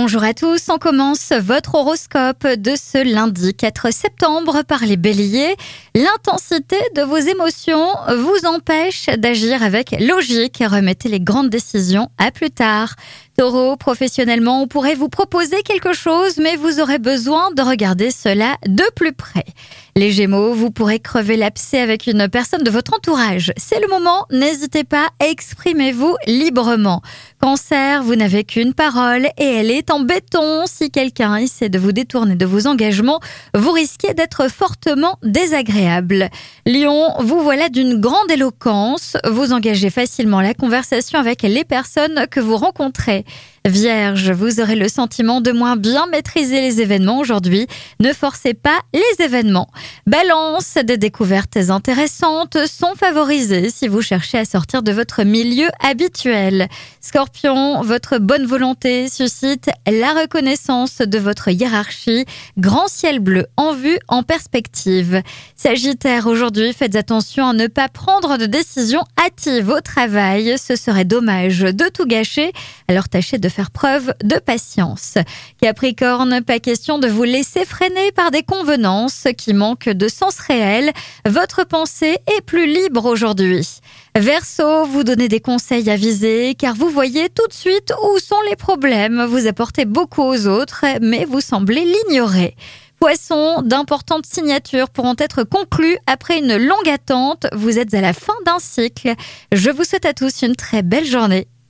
Bonjour à tous, on commence votre horoscope de ce lundi 4 septembre par les béliers. L'intensité de vos émotions vous empêche d'agir avec logique et remettez les grandes décisions à plus tard. Taureau, professionnellement, on pourrait vous proposer quelque chose, mais vous aurez besoin de regarder cela de plus près. Les Gémeaux, vous pourrez crever l'abcès avec une personne de votre entourage. C'est le moment, n'hésitez pas, exprimez-vous librement. Cancer, vous n'avez qu'une parole et elle est en béton. Si quelqu'un essaie de vous détourner de vos engagements, vous risquez d'être fortement désagréable. Lion, vous voilà d'une grande éloquence. Vous engagez facilement la conversation avec les personnes que vous rencontrez. Vierge, vous aurez le sentiment de moins bien maîtriser les événements aujourd'hui. Ne forcez pas les événements. Balance, des découvertes intéressantes sont favorisées si vous cherchez à sortir de votre milieu habituel. Votre bonne volonté suscite la reconnaissance de votre hiérarchie. Grand ciel bleu en vue, en perspective. Sagittaire, aujourd'hui, faites attention à ne pas prendre de décisions hâtives au travail. Ce serait dommage de tout gâcher. Alors tâchez de faire preuve de patience. Capricorne, pas question de vous laisser freiner par des convenances qui manquent de sens réel. Votre pensée est plus libre aujourd'hui. Verseau, vous donnez des conseils avisés car vous voyez tout de suite où sont les problèmes. Vous apportez beaucoup aux autres, mais vous semblez l'ignorer. Poisson, d'importantes signatures pourront être conclues après une longue attente. Vous êtes à la fin d'un cycle. Je vous souhaite à tous une très belle journée.